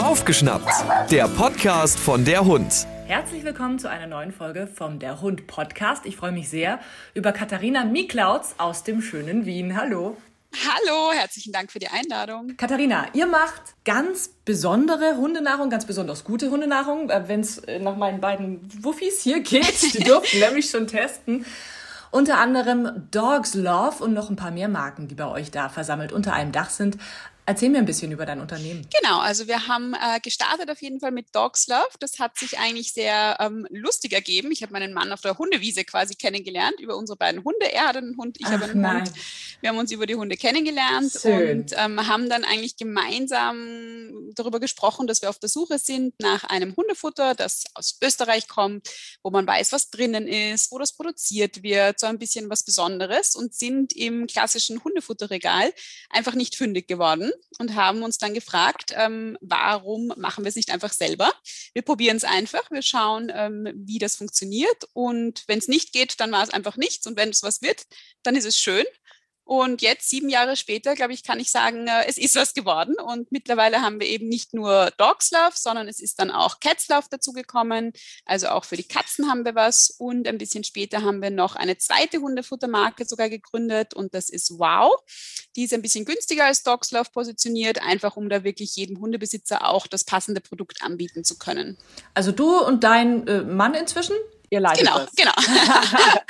Aufgeschnappt, der Podcast von der Hund. Herzlich willkommen zu einer neuen Folge vom Der Hund Podcast. Ich freue mich sehr über Katharina Miklauts aus dem schönen Wien. Hallo. Hallo, herzlichen Dank für die Einladung. Katharina, ihr macht ganz besondere Hundenahrung, ganz besonders gute Hundenahrung. Äh, Wenn es nach meinen beiden Wuffis hier geht, die durften nämlich schon testen. Unter anderem Dogs Love und noch ein paar mehr Marken, die bei euch da versammelt unter einem Dach sind. Erzähl mir ein bisschen über dein Unternehmen. Genau, also wir haben äh, gestartet auf jeden Fall mit Dogs Love. Das hat sich eigentlich sehr ähm, lustig ergeben. Ich habe meinen Mann auf der Hundewiese quasi kennengelernt über unsere beiden Hunde. Er hat einen Hund, ich habe einen nein. Hund. Wir haben uns über die Hunde kennengelernt Schön. und ähm, haben dann eigentlich gemeinsam darüber gesprochen, dass wir auf der Suche sind nach einem Hundefutter, das aus Österreich kommt, wo man weiß, was drinnen ist, wo das produziert wird, so ein bisschen was Besonderes und sind im klassischen Hundefutterregal einfach nicht fündig geworden und haben uns dann gefragt, ähm, warum machen wir es nicht einfach selber? Wir probieren es einfach, wir schauen, ähm, wie das funktioniert und wenn es nicht geht, dann war es einfach nichts und wenn es was wird, dann ist es schön. Und jetzt, sieben Jahre später, glaube ich, kann ich sagen, äh, es ist was geworden. Und mittlerweile haben wir eben nicht nur Dogs Love, sondern es ist dann auch Cats Love dazugekommen. Also auch für die Katzen haben wir was. Und ein bisschen später haben wir noch eine zweite Hundefuttermarke sogar gegründet. Und das ist Wow. Die ist ein bisschen günstiger als Dogs Love positioniert, einfach um da wirklich jedem Hundebesitzer auch das passende Produkt anbieten zu können. Also du und dein äh, Mann inzwischen? Ihr leitet Genau, das. genau.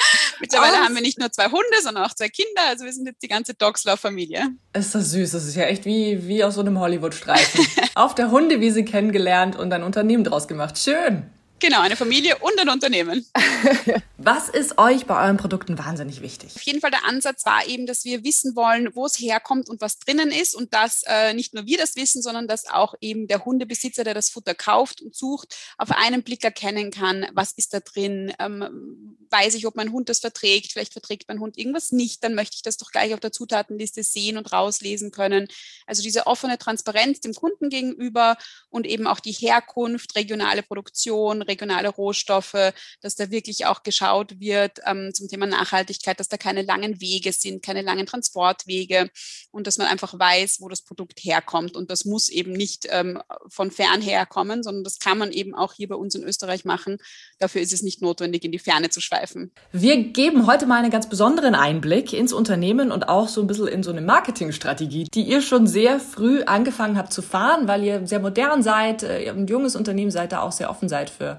Mittlerweile Aus- haben wir nicht nur zwei Hunde, sondern auch zwei Kinder. Also wir sind jetzt die ganze Dogs Love Familie. Ist das süß. Das ist ja echt wie, wie aus so einem Hollywood-Streifen. Auf der Hundewiese kennengelernt und ein Unternehmen draus gemacht. Schön. Genau, eine Familie und ein Unternehmen. Was ist euch bei euren Produkten wahnsinnig wichtig? Auf jeden Fall der Ansatz war eben, dass wir wissen wollen, wo es herkommt und was drinnen ist und dass äh, nicht nur wir das wissen, sondern dass auch eben der Hundebesitzer, der das Futter kauft und sucht, auf einen Blick erkennen kann, was ist da drin, ähm, weiß ich, ob mein Hund das verträgt, vielleicht verträgt mein Hund irgendwas nicht, dann möchte ich das doch gleich auf der Zutatenliste sehen und rauslesen können. Also diese offene Transparenz dem Kunden gegenüber und eben auch die Herkunft, regionale Produktion, regionale Rohstoffe, dass da wirklich auch geschaut wird ähm, zum Thema Nachhaltigkeit, dass da keine langen Wege sind, keine langen Transportwege und dass man einfach weiß, wo das Produkt herkommt. Und das muss eben nicht ähm, von fern herkommen, sondern das kann man eben auch hier bei uns in Österreich machen. Dafür ist es nicht notwendig, in die Ferne zu schweifen. Wir geben heute mal einen ganz besonderen Einblick ins Unternehmen und auch so ein bisschen in so eine Marketingstrategie, die ihr schon sehr früh angefangen habt zu fahren, weil ihr sehr modern seid, äh, ihr ein junges Unternehmen seid, da auch sehr offen seid für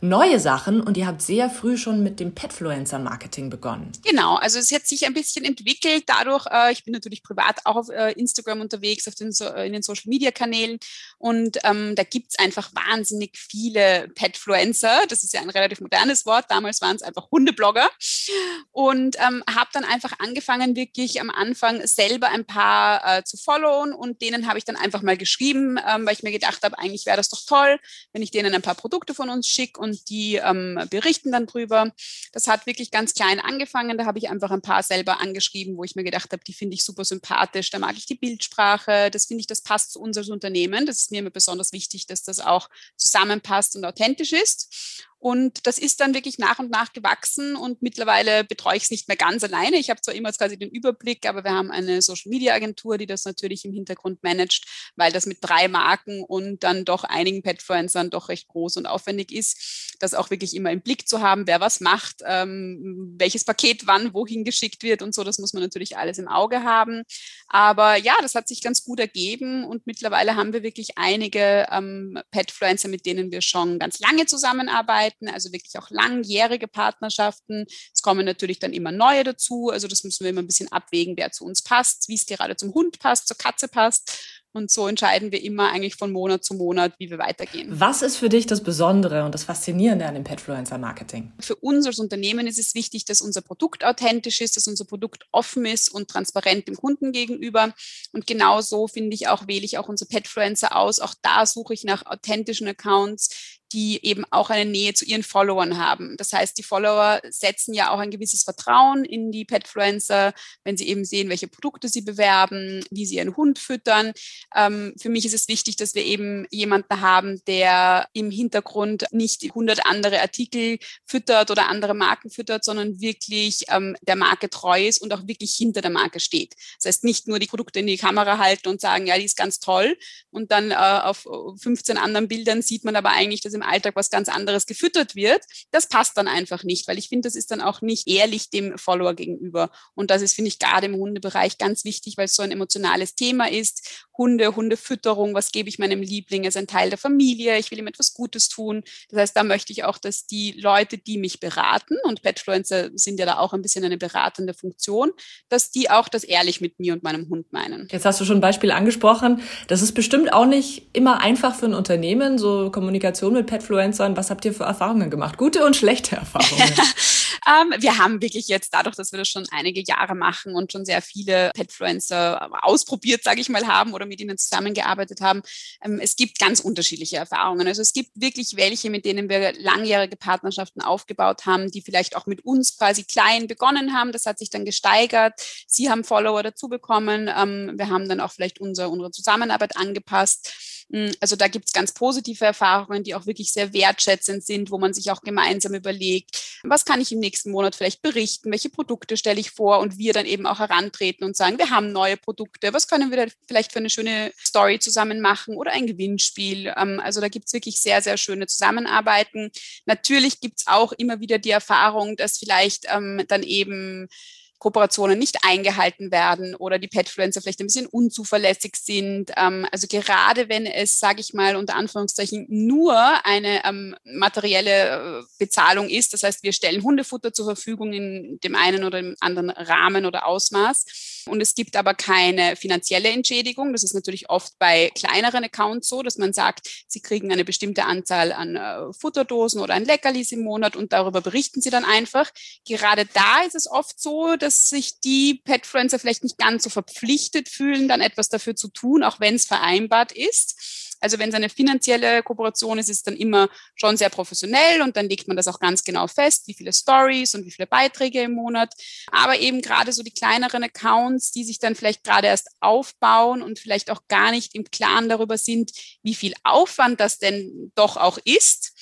neue Sachen und ihr habt sehr früh schon mit dem Petfluencer-Marketing begonnen. Genau, also es hat sich ein bisschen entwickelt dadurch, äh, ich bin natürlich privat auch auf äh, Instagram unterwegs, auf den, so, äh, in den Social-Media-Kanälen und ähm, da gibt's einfach wahnsinnig viele Petfluencer, das ist ja ein relativ modernes Wort, damals waren es einfach Hundeblogger und ähm, habe dann einfach angefangen, wirklich am Anfang selber ein paar äh, zu followen und denen habe ich dann einfach mal geschrieben, ähm, weil ich mir gedacht habe, eigentlich wäre das doch toll, wenn ich denen ein paar Produkte von uns schicke und die ähm, berichten dann drüber. Das hat wirklich ganz klein angefangen. Da habe ich einfach ein paar selber angeschrieben, wo ich mir gedacht habe, die finde ich super sympathisch. Da mag ich die Bildsprache. Das finde ich, das passt zu unserem Unternehmen. Das ist mir immer besonders wichtig, dass das auch zusammenpasst und authentisch ist. Und das ist dann wirklich nach und nach gewachsen und mittlerweile betreue ich es nicht mehr ganz alleine. Ich habe zwar immer quasi den Überblick, aber wir haben eine Social Media Agentur, die das natürlich im Hintergrund managt, weil das mit drei Marken und dann doch einigen Petfluencern doch recht groß und aufwendig ist, das auch wirklich immer im Blick zu haben, wer was macht, ähm, welches Paket wann wohin geschickt wird und so. Das muss man natürlich alles im Auge haben. Aber ja, das hat sich ganz gut ergeben und mittlerweile haben wir wirklich einige ähm, Petfluencer, mit denen wir schon ganz lange zusammenarbeiten, also wirklich auch langjährige Partnerschaften. Es kommen natürlich dann immer neue dazu, also das müssen wir immer ein bisschen abwägen, wer zu uns passt, wie es gerade zum Hund passt, zur Katze passt. Und so entscheiden wir immer eigentlich von Monat zu Monat, wie wir weitergehen. Was ist für dich das Besondere und das Faszinierende an dem Petfluencer-Marketing? Für uns als Unternehmen ist es wichtig, dass unser Produkt authentisch ist, dass unser Produkt offen ist und transparent dem Kunden gegenüber. Und genau so finde ich auch, wähle ich auch unsere Petfluencer aus. Auch da suche ich nach authentischen Accounts, die eben auch eine Nähe zu ihren Followern haben. Das heißt, die Follower setzen ja auch ein gewisses Vertrauen in die Petfluencer, wenn sie eben sehen, welche Produkte sie bewerben, wie sie ihren Hund füttern. Ähm, für mich ist es wichtig, dass wir eben jemanden haben, der im Hintergrund nicht 100 andere Artikel füttert oder andere Marken füttert, sondern wirklich ähm, der Marke treu ist und auch wirklich hinter der Marke steht. Das heißt, nicht nur die Produkte in die Kamera halten und sagen, ja, die ist ganz toll und dann äh, auf 15 anderen Bildern sieht man aber eigentlich, dass im Alltag was ganz anderes gefüttert wird. Das passt dann einfach nicht, weil ich finde, das ist dann auch nicht ehrlich dem Follower gegenüber. Und das ist, finde ich, gerade im Hundebereich ganz wichtig, weil es so ein emotionales Thema ist. Hunde, Hundefütterung, was gebe ich meinem Liebling? Er ist ein Teil der Familie, ich will ihm etwas Gutes tun. Das heißt, da möchte ich auch, dass die Leute, die mich beraten, und Petfluencer sind ja da auch ein bisschen eine beratende Funktion, dass die auch das ehrlich mit mir und meinem Hund meinen. Jetzt hast du schon ein Beispiel angesprochen. Das ist bestimmt auch nicht immer einfach für ein Unternehmen, so Kommunikation mit Petfluencern. Was habt ihr für Erfahrungen gemacht? Gute und schlechte Erfahrungen? ähm, wir haben wirklich jetzt dadurch, dass wir das schon einige Jahre machen und schon sehr viele Petfluencer ausprobiert, sage ich mal, haben oder mit ihnen zusammengearbeitet haben, ähm, es gibt ganz unterschiedliche Erfahrungen. Also es gibt wirklich welche, mit denen wir langjährige Partnerschaften aufgebaut haben, die vielleicht auch mit uns quasi klein begonnen haben. Das hat sich dann gesteigert. Sie haben Follower dazu bekommen. Ähm, wir haben dann auch vielleicht unser, unsere Zusammenarbeit angepasst. Hm, also da gibt es ganz positive Erfahrungen, die auch wirklich sehr wertschätzend sind, wo man sich auch gemeinsam überlegt, was kann ich im nächsten Monat vielleicht berichten, welche Produkte stelle ich vor und wir dann eben auch herantreten und sagen, wir haben neue Produkte, was können wir da vielleicht für eine schöne Story zusammen machen oder ein Gewinnspiel. Ähm, also da gibt es wirklich sehr, sehr schöne Zusammenarbeiten. Natürlich gibt es auch immer wieder die Erfahrung, dass vielleicht ähm, dann eben Kooperationen nicht eingehalten werden oder die Petfluencer vielleicht ein bisschen unzuverlässig sind. Ähm, also gerade wenn es, sage ich mal, unter Anführungszeichen nur eine ähm, materielle äh, Bezahlung ist, das heißt, wir stellen Hundefutter zur Verfügung in dem einen oder dem anderen Rahmen oder Ausmaß und es gibt aber keine finanzielle Entschädigung. Das ist natürlich oft bei kleineren Accounts so, dass man sagt, sie kriegen eine bestimmte Anzahl an äh, Futterdosen oder an Leckerlis im Monat und darüber berichten sie dann einfach. Gerade da ist es oft so, dass sich die Petfluencer vielleicht nicht ganz so verpflichtet fühlen, dann etwas dafür zu tun, auch wenn es vereinbart ist. Also wenn es eine finanzielle Kooperation ist, ist es dann immer schon sehr professionell und dann legt man das auch ganz genau fest, wie viele Stories und wie viele Beiträge im Monat. Aber eben gerade so die kleineren Accounts, die sich dann vielleicht gerade erst aufbauen und vielleicht auch gar nicht im Klaren darüber sind, wie viel Aufwand das denn doch auch ist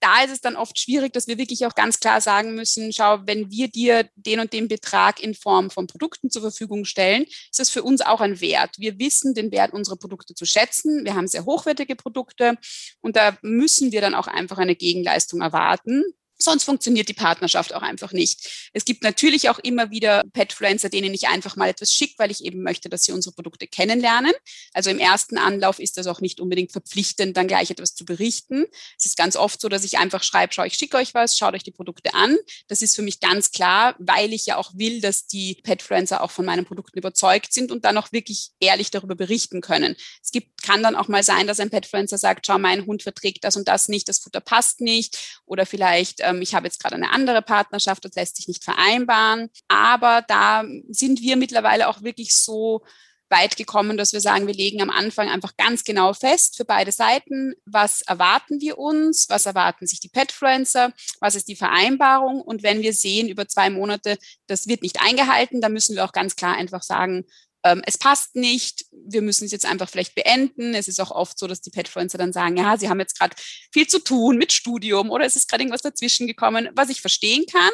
da ist es dann oft schwierig, dass wir wirklich auch ganz klar sagen müssen, schau, wenn wir dir den und den Betrag in Form von Produkten zur Verfügung stellen, ist das für uns auch ein Wert. Wir wissen den Wert unserer Produkte zu schätzen. Wir haben sehr hochwertige Produkte und da müssen wir dann auch einfach eine Gegenleistung erwarten. Sonst funktioniert die Partnerschaft auch einfach nicht. Es gibt natürlich auch immer wieder Petfluencer, denen ich einfach mal etwas schicke, weil ich eben möchte, dass sie unsere Produkte kennenlernen. Also im ersten Anlauf ist das auch nicht unbedingt verpflichtend, dann gleich etwas zu berichten. Es ist ganz oft so, dass ich einfach schreibe, schau, ich schicke euch was, schaut euch die Produkte an. Das ist für mich ganz klar, weil ich ja auch will, dass die Petfluencer auch von meinen Produkten überzeugt sind und dann auch wirklich ehrlich darüber berichten können. Es gibt, kann dann auch mal sein, dass ein Petfluencer sagt, schau, mein Hund verträgt das und das nicht, das Futter passt nicht oder vielleicht ähm, ich habe jetzt gerade eine andere Partnerschaft, das lässt sich nicht vereinbaren. Aber da sind wir mittlerweile auch wirklich so weit gekommen, dass wir sagen, wir legen am Anfang einfach ganz genau fest für beide Seiten, was erwarten wir uns, was erwarten sich die Petfluencer, was ist die Vereinbarung und wenn wir sehen über zwei Monate, das wird nicht eingehalten, dann müssen wir auch ganz klar einfach sagen, ähm, es passt nicht, wir müssen es jetzt einfach vielleicht beenden. Es ist auch oft so, dass die Petfluencer dann sagen, ja, sie haben jetzt gerade viel zu tun mit Studium oder es ist gerade irgendwas dazwischen gekommen, was ich verstehen kann.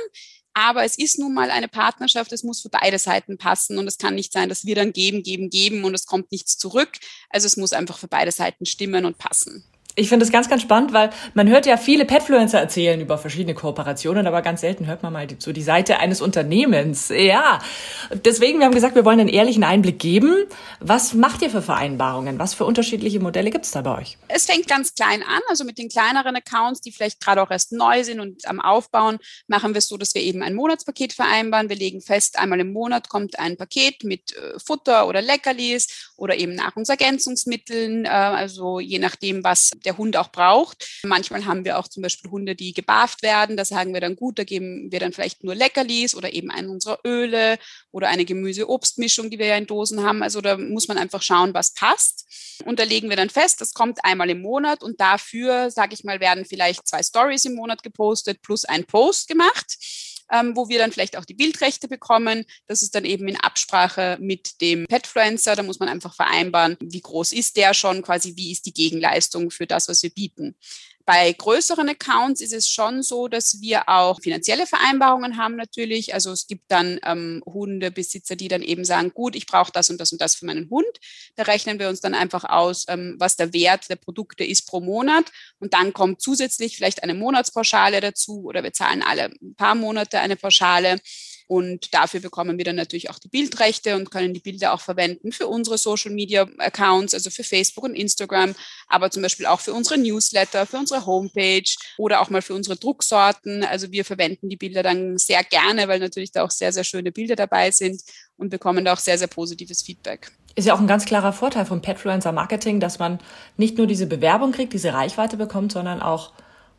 Aber es ist nun mal eine Partnerschaft, es muss für beide Seiten passen und es kann nicht sein, dass wir dann geben, geben, geben und es kommt nichts zurück. Also es muss einfach für beide Seiten stimmen und passen. Ich finde das ganz, ganz spannend, weil man hört ja viele Petfluencer erzählen über verschiedene Kooperationen, aber ganz selten hört man mal so die Seite eines Unternehmens. Ja, deswegen, wir haben gesagt, wir wollen einen ehrlichen Einblick geben. Was macht ihr für Vereinbarungen? Was für unterschiedliche Modelle gibt es da bei euch? Es fängt ganz klein an, also mit den kleineren Accounts, die vielleicht gerade auch erst neu sind und am Aufbauen, machen wir es so, dass wir eben ein Monatspaket vereinbaren. Wir legen fest, einmal im Monat kommt ein Paket mit äh, Futter oder Leckerlis oder eben Nahrungsergänzungsmitteln, äh, also je nachdem, was der Hund auch braucht. Manchmal haben wir auch zum Beispiel Hunde, die gebarft werden. Da sagen wir dann gut, da geben wir dann vielleicht nur Leckerlis oder eben einen unserer Öle oder eine Gemüse-Obst-Mischung, die wir ja in Dosen haben. Also da muss man einfach schauen, was passt. Und da legen wir dann fest, das kommt einmal im Monat und dafür, sage ich mal, werden vielleicht zwei Stories im Monat gepostet plus ein Post gemacht ähm, wo wir dann vielleicht auch die Bildrechte bekommen. Das ist dann eben in Absprache mit dem Petfluencer. Da muss man einfach vereinbaren, wie groß ist der schon, quasi wie ist die Gegenleistung für das, was wir bieten. Bei größeren Accounts ist es schon so, dass wir auch finanzielle Vereinbarungen haben natürlich. Also es gibt dann ähm, Hundebesitzer, die dann eben sagen, gut, ich brauche das und das und das für meinen Hund. Da rechnen wir uns dann einfach aus, ähm, was der Wert der Produkte ist pro Monat. Und dann kommt zusätzlich vielleicht eine Monatspauschale dazu oder wir zahlen alle paar Monate eine Pauschale. Und dafür bekommen wir dann natürlich auch die Bildrechte und können die Bilder auch verwenden für unsere Social Media Accounts, also für Facebook und Instagram, aber zum Beispiel auch für unsere Newsletter, für unsere Homepage oder auch mal für unsere Drucksorten. Also wir verwenden die Bilder dann sehr gerne, weil natürlich da auch sehr, sehr schöne Bilder dabei sind und bekommen da auch sehr, sehr positives Feedback ist ja auch ein ganz klarer Vorteil von Petfluencer Marketing, dass man nicht nur diese Bewerbung kriegt, diese Reichweite bekommt, sondern auch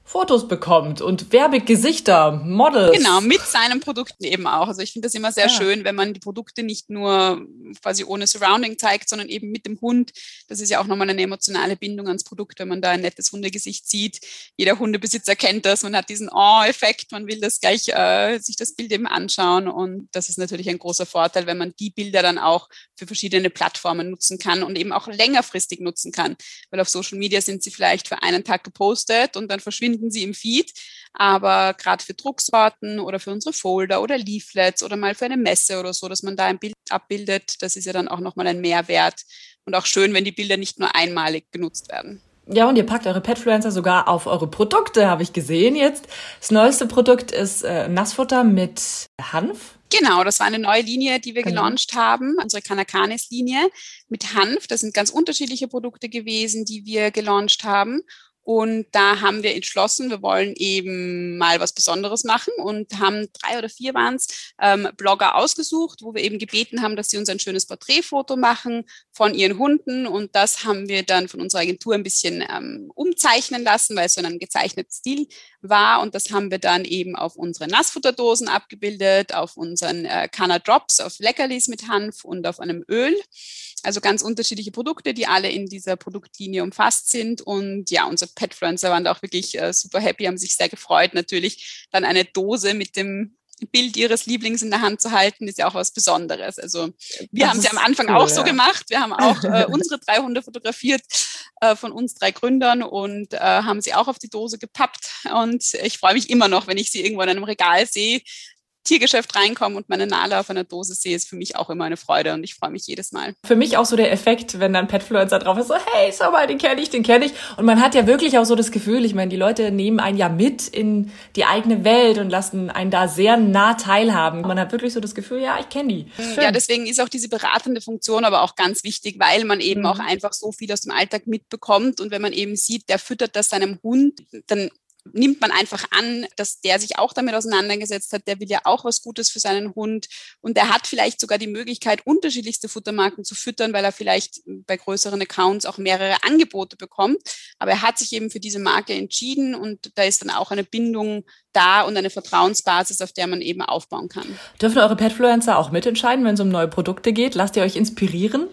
Fotos bekommt und Werbegesichter, Models. Genau, mit seinen Produkten eben auch. Also ich finde das immer sehr ja. schön, wenn man die Produkte nicht nur quasi ohne Surrounding zeigt, sondern eben mit dem Hund. Das ist ja auch nochmal eine emotionale Bindung ans Produkt, wenn man da ein nettes Hundegesicht sieht. Jeder Hundebesitzer kennt das. Man hat diesen Oh-Effekt. Man will das gleich, äh, sich das Bild eben anschauen. Und das ist natürlich ein großer Vorteil, wenn man die Bilder dann auch für verschiedene Plattformen nutzen kann und eben auch längerfristig nutzen kann. Weil auf Social Media sind sie vielleicht für einen Tag gepostet und dann verschwinden finden Sie im Feed. Aber gerade für Drucksorten oder für unsere Folder oder Leaflets oder mal für eine Messe oder so, dass man da ein Bild abbildet, das ist ja dann auch nochmal ein Mehrwert. Und auch schön, wenn die Bilder nicht nur einmalig genutzt werden. Ja, und ihr packt eure Petfluencer sogar auf eure Produkte, habe ich gesehen jetzt. Das neueste Produkt ist äh, Nassfutter mit Hanf. Genau, das war eine neue Linie, die wir genau. gelauncht haben, unsere Kanakanis-Linie mit Hanf. Das sind ganz unterschiedliche Produkte gewesen, die wir gelauncht haben. Und da haben wir entschlossen, wir wollen eben mal was Besonderes machen und haben drei oder vier waren es ähm, Blogger ausgesucht, wo wir eben gebeten haben, dass sie uns ein schönes Porträtfoto machen von ihren Hunden. Und das haben wir dann von unserer Agentur ein bisschen ähm, umzeichnen lassen, weil es so in einem gezeichneten Stil war. Und das haben wir dann eben auf unsere Nassfutterdosen abgebildet, auf unseren äh, Canna Drops, auf Leckerlis mit Hanf und auf einem Öl. Also ganz unterschiedliche Produkte, die alle in dieser Produktlinie umfasst sind. Und ja, unsere Petfluencer waren da auch wirklich äh, super happy, haben sich sehr gefreut. Natürlich dann eine Dose mit dem Bild ihres Lieblings in der Hand zu halten, ist ja auch was Besonderes. Also wir haben es ja am Anfang cool, auch so ja. gemacht. Wir haben auch äh, unsere drei Hunde fotografiert äh, von uns drei Gründern und äh, haben sie auch auf die Dose gepappt. Und ich freue mich immer noch, wenn ich sie irgendwo in einem Regal sehe, Tiergeschäft reinkomme und meine Nala auf einer Dose sehe, ist für mich auch immer eine Freude und ich freue mich jedes Mal. Für mich auch so der Effekt, wenn dann Petfluencer drauf ist, so hey, schau mal, den kenne ich, den kenne ich. Und man hat ja wirklich auch so das Gefühl, ich meine, die Leute nehmen einen ja mit in die eigene Welt und lassen einen da sehr nah teilhaben. Man hat wirklich so das Gefühl, ja, ich kenne die. Schön. Ja, deswegen ist auch diese beratende Funktion aber auch ganz wichtig, weil man eben mhm. auch einfach so viel aus dem Alltag mitbekommt und wenn man eben sieht, der füttert das seinem Hund, dann nimmt man einfach an, dass der sich auch damit auseinandergesetzt hat, der will ja auch was Gutes für seinen Hund und der hat vielleicht sogar die Möglichkeit, unterschiedlichste Futtermarken zu füttern, weil er vielleicht bei größeren Accounts auch mehrere Angebote bekommt. Aber er hat sich eben für diese Marke entschieden und da ist dann auch eine Bindung da und eine Vertrauensbasis, auf der man eben aufbauen kann. Dürfen eure Petfluencer auch mitentscheiden, wenn es um neue Produkte geht? Lasst ihr euch inspirieren?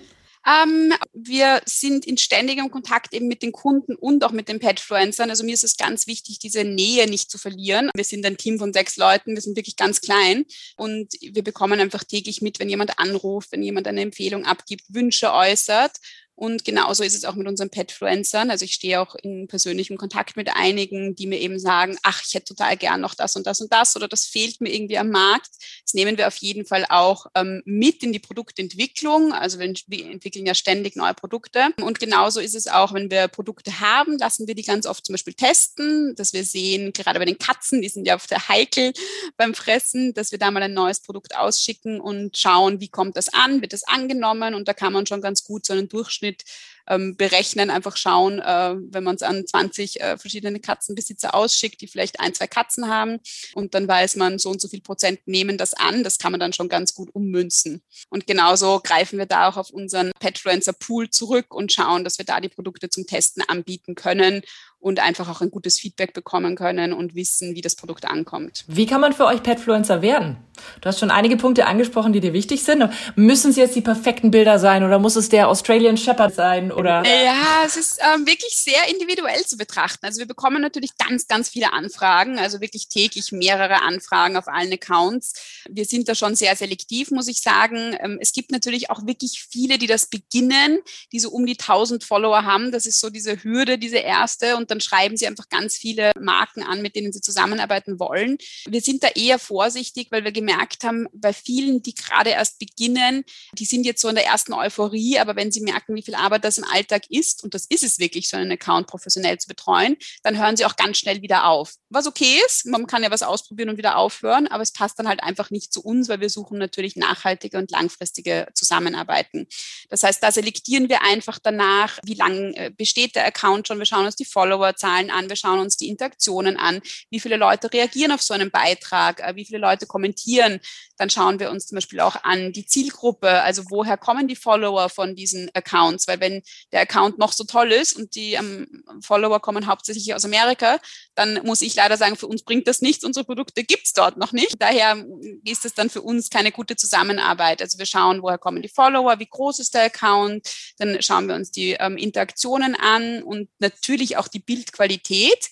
Ähm, wir sind in ständigem Kontakt eben mit den Kunden und auch mit den Petfluencern. Also mir ist es ganz wichtig, diese Nähe nicht zu verlieren. Wir sind ein Team von sechs Leuten, wir sind wirklich ganz klein und wir bekommen einfach täglich mit, wenn jemand anruft, wenn jemand eine Empfehlung abgibt, Wünsche äußert. Und genauso ist es auch mit unseren Petfluencern. Also ich stehe auch in persönlichem Kontakt mit einigen, die mir eben sagen, ach, ich hätte total gern noch das und das und das oder das fehlt mir irgendwie am Markt. Das nehmen wir auf jeden Fall auch ähm, mit in die Produktentwicklung. Also wir entwickeln ja ständig neue Produkte. Und genauso ist es auch, wenn wir Produkte haben, lassen wir die ganz oft zum Beispiel testen, dass wir sehen, gerade bei den Katzen, die sind ja auf der heikel beim Fressen, dass wir da mal ein neues Produkt ausschicken und schauen, wie kommt das an, wird das angenommen und da kann man schon ganz gut so einen Durchschnitt Durchschnitt ähm, berechnen, einfach schauen, äh, wenn man es an 20 äh, verschiedene Katzenbesitzer ausschickt, die vielleicht ein, zwei Katzen haben und dann weiß man, so und so viel Prozent nehmen das an, das kann man dann schon ganz gut ummünzen. Und genauso greifen wir da auch auf unseren Petfluencer Pool zurück und schauen, dass wir da die Produkte zum Testen anbieten können und einfach auch ein gutes Feedback bekommen können und wissen, wie das Produkt ankommt. Wie kann man für euch Petfluencer werden? Du hast schon einige Punkte angesprochen, die dir wichtig sind. Müssen es jetzt die perfekten Bilder sein oder muss es der Australian Shepherd sein oder? Ja, es ist ähm, wirklich sehr individuell zu betrachten. Also wir bekommen natürlich ganz, ganz viele Anfragen, also wirklich täglich mehrere Anfragen auf allen Accounts. Wir sind da schon sehr selektiv, muss ich sagen. Ähm, es gibt natürlich auch wirklich viele, die das beginnen, die so um die 1000 Follower haben. Das ist so diese Hürde, diese erste und dann schreiben sie einfach ganz viele Marken an, mit denen sie zusammenarbeiten wollen. Wir sind da eher vorsichtig, weil wir gemerkt haben, bei vielen, die gerade erst beginnen, die sind jetzt so in der ersten Euphorie, aber wenn sie merken, wie viel Arbeit das im Alltag ist, und das ist es wirklich, so einen Account professionell zu betreuen, dann hören sie auch ganz schnell wieder auf. Was okay ist, man kann ja was ausprobieren und wieder aufhören, aber es passt dann halt einfach nicht zu uns, weil wir suchen natürlich nachhaltige und langfristige Zusammenarbeiten. Das heißt, da selektieren wir einfach danach, wie lange äh, besteht der Account schon, wir schauen uns die Follower Followerzahlen an, wir schauen uns die Interaktionen an, wie viele Leute reagieren auf so einen Beitrag, äh, wie viele Leute kommentieren. Dann schauen wir uns zum Beispiel auch an die Zielgruppe, also woher kommen die Follower von diesen Accounts, weil wenn der Account noch so toll ist und die ähm, Follower kommen hauptsächlich aus Amerika, dann muss ich leider sagen, für uns bringt das nichts, unsere Produkte gibt es dort noch nicht. Daher ist es dann für uns keine gute Zusammenarbeit. Also wir schauen, woher kommen die Follower, wie groß ist der Account, dann schauen wir uns die ähm, Interaktionen an und natürlich auch die Bildqualität.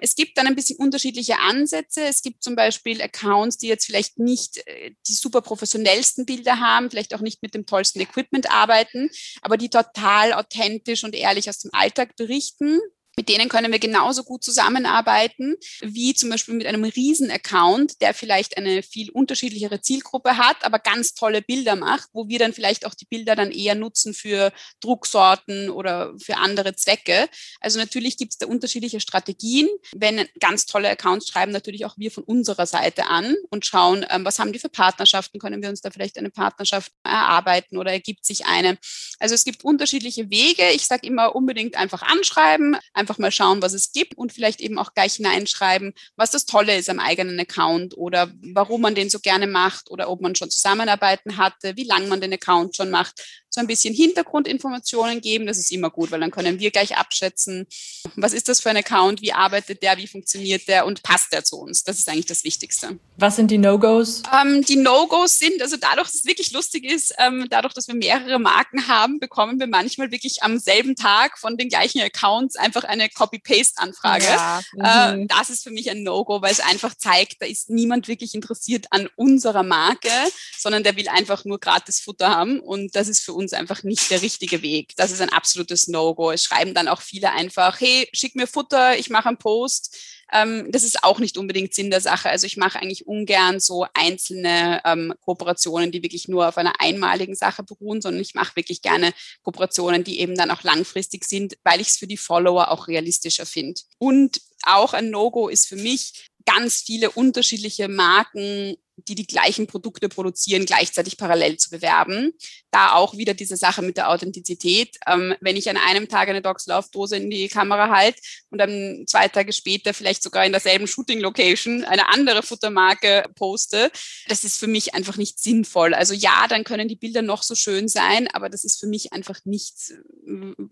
Es gibt dann ein bisschen unterschiedliche Ansätze. Es gibt zum Beispiel Accounts, die jetzt vielleicht nicht äh, die super professionellsten Bilder haben, vielleicht auch nicht mit dem tollsten Equipment arbeiten, aber die total authentisch und ehrlich aus dem Alltag berichten. Mit denen können wir genauso gut zusammenarbeiten wie zum Beispiel mit einem Riesen-Account, der vielleicht eine viel unterschiedlichere Zielgruppe hat, aber ganz tolle Bilder macht, wo wir dann vielleicht auch die Bilder dann eher nutzen für Drucksorten oder für andere Zwecke. Also natürlich gibt es da unterschiedliche Strategien. Wenn ganz tolle Accounts schreiben, natürlich auch wir von unserer Seite an und schauen, ähm, was haben die für Partnerschaften, können wir uns da vielleicht eine Partnerschaft erarbeiten oder ergibt sich eine. Also es gibt unterschiedliche Wege. Ich sage immer unbedingt einfach anschreiben, einfach mal schauen, was es gibt und vielleicht eben auch gleich hineinschreiben, was das Tolle ist am eigenen Account oder warum man den so gerne macht oder ob man schon Zusammenarbeiten hatte, wie lange man den Account schon macht so ein bisschen Hintergrundinformationen geben. Das ist immer gut, weil dann können wir gleich abschätzen, was ist das für ein Account, wie arbeitet der, wie funktioniert der und passt der zu uns. Das ist eigentlich das Wichtigste. Was sind die No-Gos? Ähm, die No-Gos sind, also dadurch, dass es wirklich lustig ist, ähm, dadurch, dass wir mehrere Marken haben, bekommen wir manchmal wirklich am selben Tag von den gleichen Accounts einfach eine Copy-Paste-Anfrage. Ja. Äh, mhm. das ist für mich ein No-Go, weil es einfach zeigt, da ist niemand wirklich interessiert an unserer Marke, sondern der will einfach nur gratis Futter haben und das ist für uns uns einfach nicht der richtige Weg. Das ist ein absolutes No-Go. Es schreiben dann auch viele einfach, hey, schick mir Futter, ich mache einen Post. Ähm, das ist auch nicht unbedingt Sinn der Sache. Also ich mache eigentlich ungern so einzelne ähm, Kooperationen, die wirklich nur auf einer einmaligen Sache beruhen, sondern ich mache wirklich gerne Kooperationen, die eben dann auch langfristig sind, weil ich es für die Follower auch realistischer finde. Und auch ein No-Go ist für mich, ganz viele unterschiedliche Marken die die gleichen Produkte produzieren, gleichzeitig parallel zu bewerben. Da auch wieder diese Sache mit der Authentizität. Ähm, wenn ich an einem Tag eine Dogs Love in die Kamera halte und dann zwei Tage später vielleicht sogar in derselben Shooting Location eine andere Futtermarke poste, das ist für mich einfach nicht sinnvoll. Also ja, dann können die Bilder noch so schön sein, aber das ist für mich einfach nichts,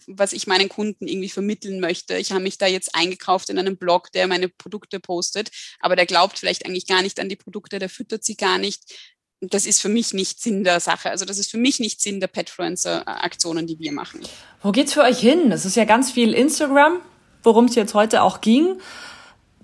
was ich meinen Kunden irgendwie vermitteln möchte. Ich habe mich da jetzt eingekauft in einem Blog, der meine Produkte postet, aber der glaubt vielleicht eigentlich gar nicht an die Produkte, der füttert füttert sie gar nicht. Das ist für mich nicht Sinn der Sache. Also das ist für mich nicht Sinn der Petfluencer-Aktionen, die wir machen. Wo geht's für euch hin? Es ist ja ganz viel Instagram, worum es jetzt heute auch ging.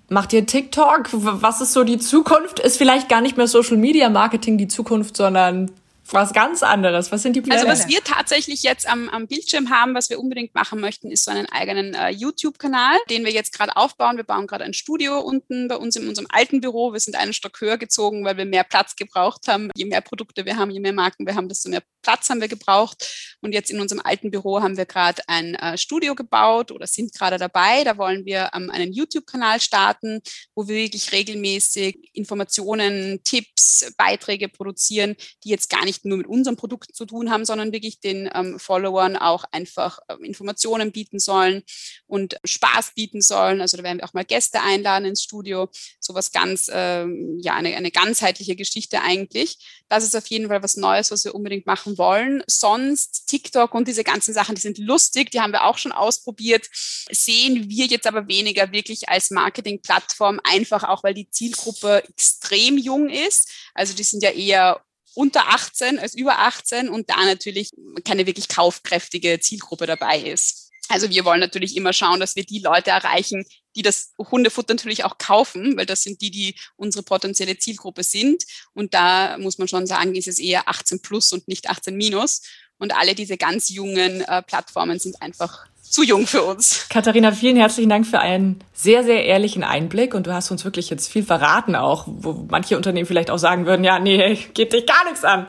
Macht ihr TikTok? Was ist so die Zukunft? Ist vielleicht gar nicht mehr Social Media Marketing die Zukunft, sondern was ganz anderes. Was sind die Pläne? Also was wir tatsächlich jetzt am, am Bildschirm haben, was wir unbedingt machen möchten, ist so einen eigenen äh, YouTube-Kanal, den wir jetzt gerade aufbauen. Wir bauen gerade ein Studio unten bei uns in unserem alten Büro. Wir sind einen Stock höher gezogen, weil wir mehr Platz gebraucht haben. Je mehr Produkte wir haben, je mehr Marken wir haben, desto mehr Platz haben wir gebraucht. Und jetzt in unserem alten Büro haben wir gerade ein äh, Studio gebaut oder sind gerade dabei. Da wollen wir ähm, einen YouTube-Kanal starten, wo wir wirklich regelmäßig Informationen, Tipps, Beiträge produzieren, die jetzt gar nicht nicht nur mit unseren Produkten zu tun haben, sondern wirklich den ähm, Followern auch einfach äh, Informationen bieten sollen und Spaß bieten sollen. Also da werden wir auch mal Gäste einladen ins Studio. Sowas ganz, ähm, ja, eine, eine ganzheitliche Geschichte eigentlich. Das ist auf jeden Fall was Neues, was wir unbedingt machen wollen. Sonst TikTok und diese ganzen Sachen, die sind lustig, die haben wir auch schon ausprobiert, sehen wir jetzt aber weniger wirklich als Marketingplattform, einfach auch, weil die Zielgruppe extrem jung ist. Also die sind ja eher unter 18 als über 18 und da natürlich keine wirklich kaufkräftige Zielgruppe dabei ist. Also wir wollen natürlich immer schauen, dass wir die Leute erreichen, die das Hundefutter natürlich auch kaufen, weil das sind die, die unsere potenzielle Zielgruppe sind. Und da muss man schon sagen, ist es eher 18 plus und nicht 18 minus. Und alle diese ganz jungen äh, Plattformen sind einfach zu jung für uns. Katharina, vielen herzlichen Dank für einen sehr, sehr ehrlichen Einblick und du hast uns wirklich jetzt viel verraten auch, wo manche Unternehmen vielleicht auch sagen würden, ja, nee, geht dich gar nichts an.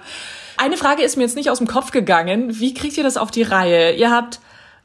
Eine Frage ist mir jetzt nicht aus dem Kopf gegangen. Wie kriegt ihr das auf die Reihe? Ihr habt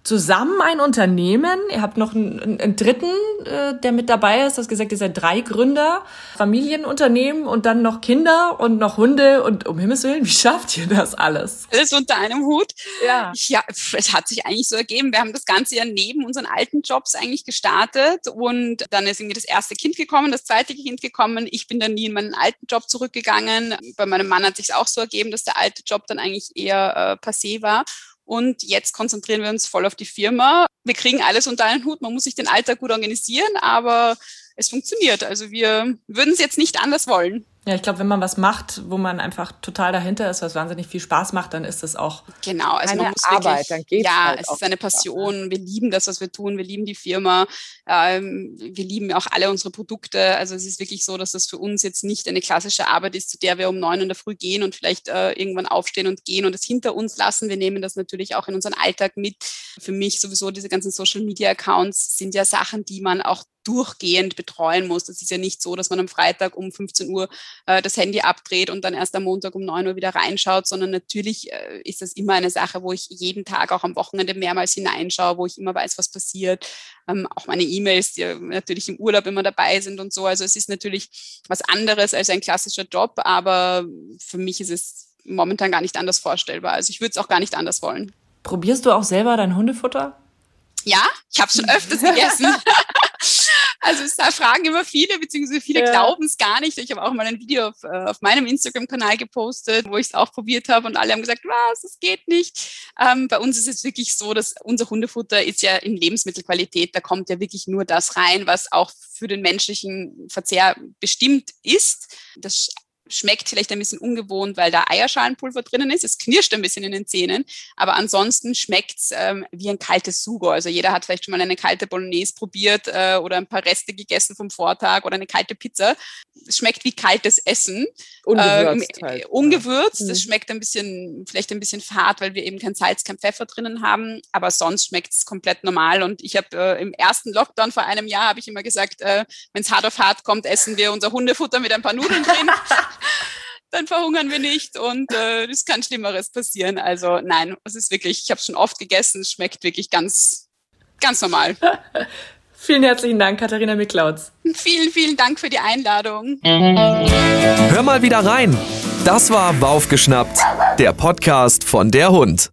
zusammen ein Unternehmen. Ihr habt noch einen, einen dritten, äh, der mit dabei ist. Das gesagt, ihr seid drei Gründer, Familienunternehmen und dann noch Kinder und noch Hunde. Und um Himmels Willen, wie schafft ihr das alles? Alles unter einem Hut. Ja. Ja, es hat sich eigentlich so ergeben. Wir haben das Ganze ja neben unseren alten Jobs eigentlich gestartet und dann ist irgendwie das erste Kind gekommen, das zweite Kind gekommen. Ich bin dann nie in meinen alten Job zurückgegangen. Bei meinem Mann hat sich auch so ergeben, dass der alte Job dann eigentlich eher äh, passé war. Und jetzt konzentrieren wir uns voll auf die Firma. Wir kriegen alles unter einen Hut. Man muss sich den Alltag gut organisieren, aber es funktioniert. Also wir würden es jetzt nicht anders wollen. Ja, ich glaube, wenn man was macht, wo man einfach total dahinter ist, was wahnsinnig viel Spaß macht, dann ist das auch genau. Also man muss Arbeit, wirklich, dann geht's ja, halt es ist eine Passion. Wir lieben das, was wir tun. Wir lieben die Firma. Ähm, wir lieben auch alle unsere Produkte. Also es ist wirklich so, dass das für uns jetzt nicht eine klassische Arbeit ist, zu der wir um neun in der Früh gehen und vielleicht äh, irgendwann aufstehen und gehen und es hinter uns lassen. Wir nehmen das natürlich auch in unseren Alltag mit. Für mich sowieso diese ganzen Social Media Accounts sind ja Sachen, die man auch durchgehend betreuen muss. Das ist ja nicht so, dass man am Freitag um 15 Uhr äh, das Handy abdreht und dann erst am Montag um 9 Uhr wieder reinschaut, sondern natürlich äh, ist das immer eine Sache, wo ich jeden Tag auch am Wochenende mehrmals hineinschaue, wo ich immer weiß, was passiert. Ähm, auch meine E-Mails, die natürlich im Urlaub immer dabei sind und so. Also es ist natürlich was anderes als ein klassischer Job, aber für mich ist es momentan gar nicht anders vorstellbar. Also ich würde es auch gar nicht anders wollen. Probierst du auch selber dein Hundefutter? Ja, ich habe schon öfters gegessen. Also es fragen immer viele, beziehungsweise viele ja. glauben es gar nicht. Ich habe auch mal ein Video auf, äh, auf meinem Instagram-Kanal gepostet, wo ich es auch probiert habe und alle haben gesagt, was, es geht nicht. Ähm, bei uns ist es wirklich so, dass unser Hundefutter ist ja in Lebensmittelqualität, da kommt ja wirklich nur das rein, was auch für den menschlichen Verzehr bestimmt ist. Das schmeckt vielleicht ein bisschen ungewohnt, weil da Eierschalenpulver drinnen ist. Es knirscht ein bisschen in den Zähnen, aber ansonsten schmeckt es ähm, wie ein kaltes Sugo. Also jeder hat vielleicht schon mal eine kalte Bolognese probiert äh, oder ein paar Reste gegessen vom Vortag oder eine kalte Pizza. Es schmeckt wie kaltes Essen. Ungewürzt. Ähm, halt. Ungewürzt. Es mhm. schmeckt ein bisschen, vielleicht ein bisschen fad, weil wir eben kein Salz, kein Pfeffer drinnen haben, aber sonst schmeckt es komplett normal. Und ich habe äh, im ersten Lockdown vor einem Jahr habe ich immer gesagt, äh, wenn es hart auf hart kommt, essen wir unser Hundefutter mit ein paar Nudeln drin. dann verhungern wir nicht und äh, es kann Schlimmeres passieren. Also nein, es ist wirklich, ich habe schon oft gegessen, es schmeckt wirklich ganz, ganz normal. Vielen herzlichen Dank, Katharina Miklautz. Vielen, vielen Dank für die Einladung. Hör mal wieder rein. Das war Waufgeschnappt, der Podcast von der Hund.